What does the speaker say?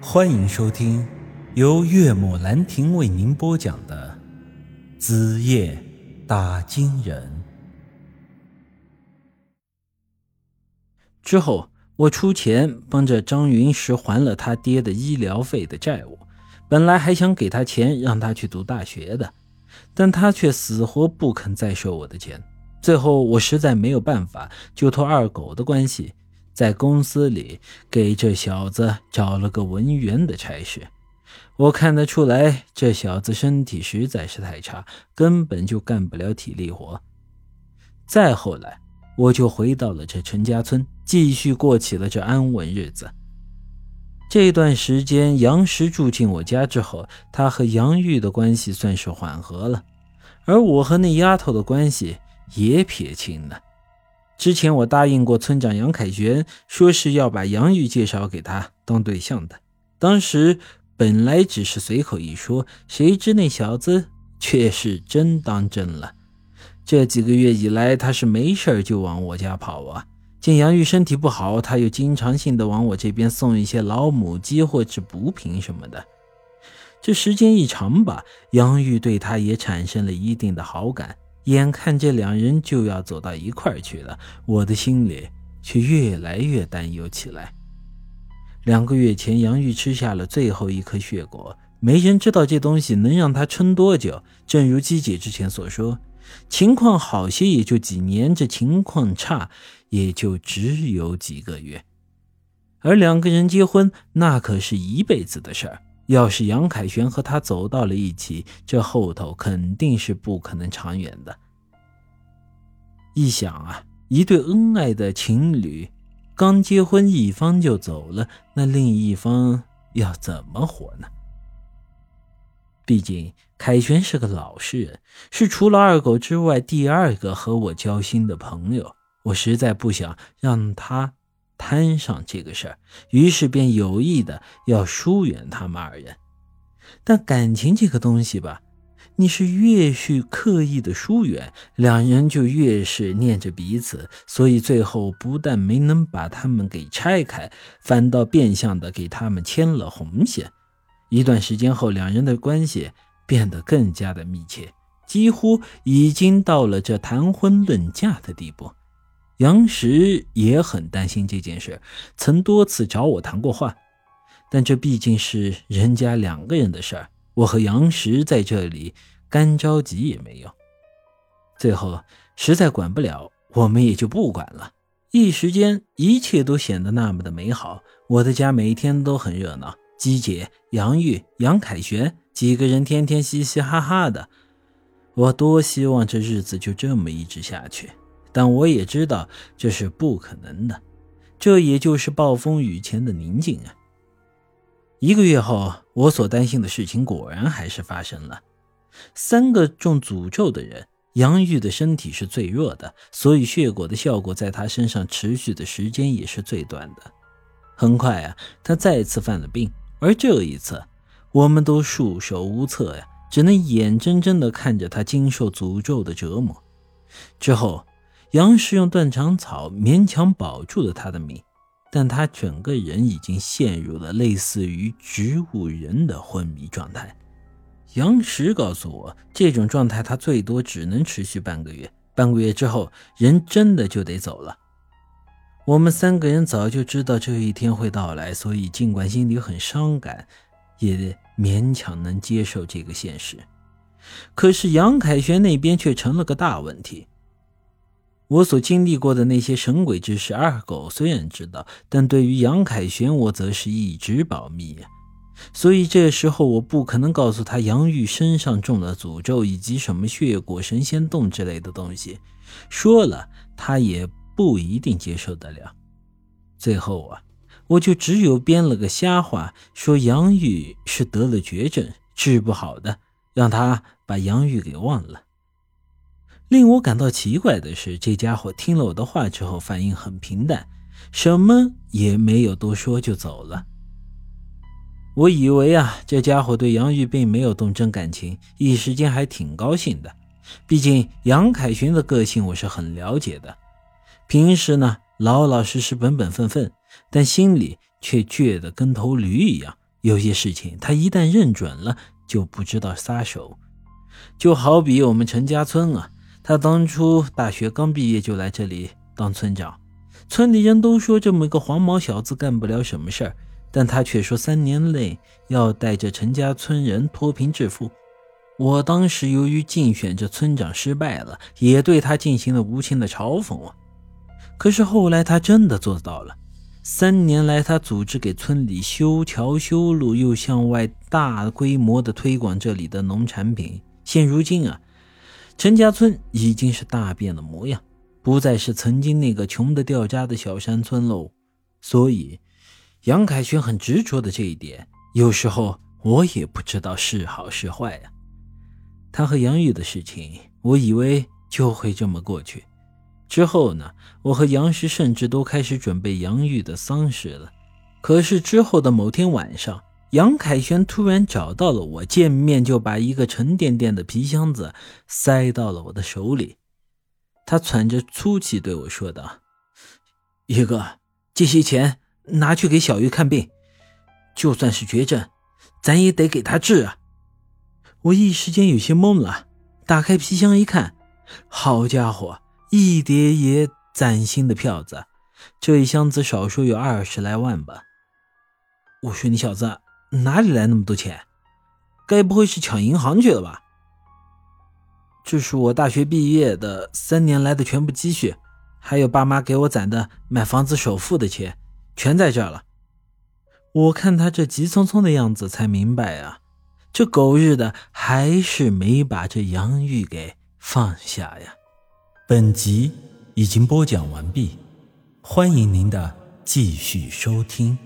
欢迎收听由岳母兰亭为您播讲的《子夜打金人》。之后，我出钱帮着张云石还了他爹的医疗费的债务，本来还想给他钱让他去读大学的，但他却死活不肯再收我的钱。最后，我实在没有办法，就托二狗的关系。在公司里给这小子找了个文员的差事，我看得出来，这小子身体实在是太差，根本就干不了体力活。再后来，我就回到了这陈家村，继续过起了这安稳日子。这段时间，杨石住进我家之后，他和杨玉的关系算是缓和了，而我和那丫头的关系也撇清了。之前我答应过村长杨凯旋，说是要把杨玉介绍给他当对象的。当时本来只是随口一说，谁知那小子却是真当真了。这几个月以来，他是没事就往我家跑啊。见杨玉身体不好，他又经常性的往我这边送一些老母鸡或者补品什么的。这时间一长吧，杨玉对他也产生了一定的好感。眼看这两人就要走到一块去了，我的心里却越来越担忧起来。两个月前，杨玉吃下了最后一颗血果，没人知道这东西能让他撑多久。正如姬姐之前所说，情况好些也就几年，这情况差也就只有几个月。而两个人结婚，那可是一辈子的事儿。要是杨凯旋和他走到了一起，这后头肯定是不可能长远的。一想啊，一对恩爱的情侣，刚结婚一方就走了，那另一方要怎么活呢？毕竟凯旋是个老实人，是除了二狗之外第二个和我交心的朋友，我实在不想让他。摊上这个事儿，于是便有意的要疏远他们二人。但感情这个东西吧，你是越是刻意的疏远，两人就越是念着彼此，所以最后不但没能把他们给拆开，反倒变相的给他们牵了红线。一段时间后，两人的关系变得更加的密切，几乎已经到了这谈婚论嫁的地步。杨石也很担心这件事，曾多次找我谈过话，但这毕竟是人家两个人的事儿，我和杨石在这里干着急也没用。最后实在管不了，我们也就不管了。一时间，一切都显得那么的美好。我的家每天都很热闹，姬姐、杨玉、杨凯旋几个人天天嘻嘻哈哈的。我多希望这日子就这么一直下去。但我也知道这是不可能的，这也就是暴风雨前的宁静啊。一个月后，我所担心的事情果然还是发生了。三个中诅咒的人，杨玉的身体是最弱的，所以血果的效果在他身上持续的时间也是最短的。很快啊，他再次犯了病，而这一次，我们都束手无策呀，只能眼睁睁地看着他经受诅咒的折磨。之后。杨氏用断肠草勉强保住了他的命，但他整个人已经陷入了类似于植物人的昏迷状态。杨石告诉我，这种状态他最多只能持续半个月，半个月之后人真的就得走了。我们三个人早就知道这一天会到来，所以尽管心里很伤感，也勉强能接受这个现实。可是杨凯旋那边却成了个大问题。我所经历过的那些神鬼之事，二狗虽然知道，但对于杨凯旋，我则是一直保密。所以这时候，我不可能告诉他杨玉身上中了诅咒，以及什么血果、神仙洞之类的东西。说了，他也不一定接受得了。最后啊，我就只有编了个瞎话，说杨玉是得了绝症，治不好的，让他把杨玉给忘了。令我感到奇怪的是，这家伙听了我的话之后，反应很平淡，什么也没有多说就走了。我以为啊，这家伙对杨玉并没有动真感情，一时间还挺高兴的。毕竟杨凯旋的个性我是很了解的，平时呢老老实实、本本分分，但心里却倔得跟头驴一样，有些事情他一旦认准了，就不知道撒手。就好比我们陈家村啊，他当初大学刚毕业就来这里当村长，村里人都说这么个黄毛小子干不了什么事儿，但他却说三年内要带着陈家村人脱贫致富。我当时由于竞选这村长失败了，也对他进行了无情的嘲讽啊。可是后来他真的做到了，三年来他组织给村里修桥修路，又向外大规模的推广这里的农产品。现如今啊，陈家村已经是大变了模样，不再是曾经那个穷得掉渣的小山村喽。所以，杨凯旋很执着的这一点，有时候我也不知道是好是坏呀。他和杨玉的事情，我以为就会这么过去。之后呢，我和杨石甚至都开始准备杨玉的丧事了。可是之后的某天晚上，杨凯旋突然找到了我，见面就把一个沉甸甸的皮箱子塞到了我的手里。他喘着粗气对我说道：“玉哥，这些钱拿去给小玉看病，就算是绝症，咱也得给他治啊。”我一时间有些懵了，打开皮箱一看，好家伙，一叠叠崭新的票子，这一箱子少说有二十来万吧。我说你小子哪里来那么多钱？该不会是抢银行去了吧？这是我大学毕业的三年来的全部积蓄，还有爸妈给我攒的买房子首付的钱，全在这儿了。我看他这急匆匆的样子，才明白啊。这狗日的还是没把这杨玉给放下呀！本集已经播讲完毕，欢迎您的继续收听。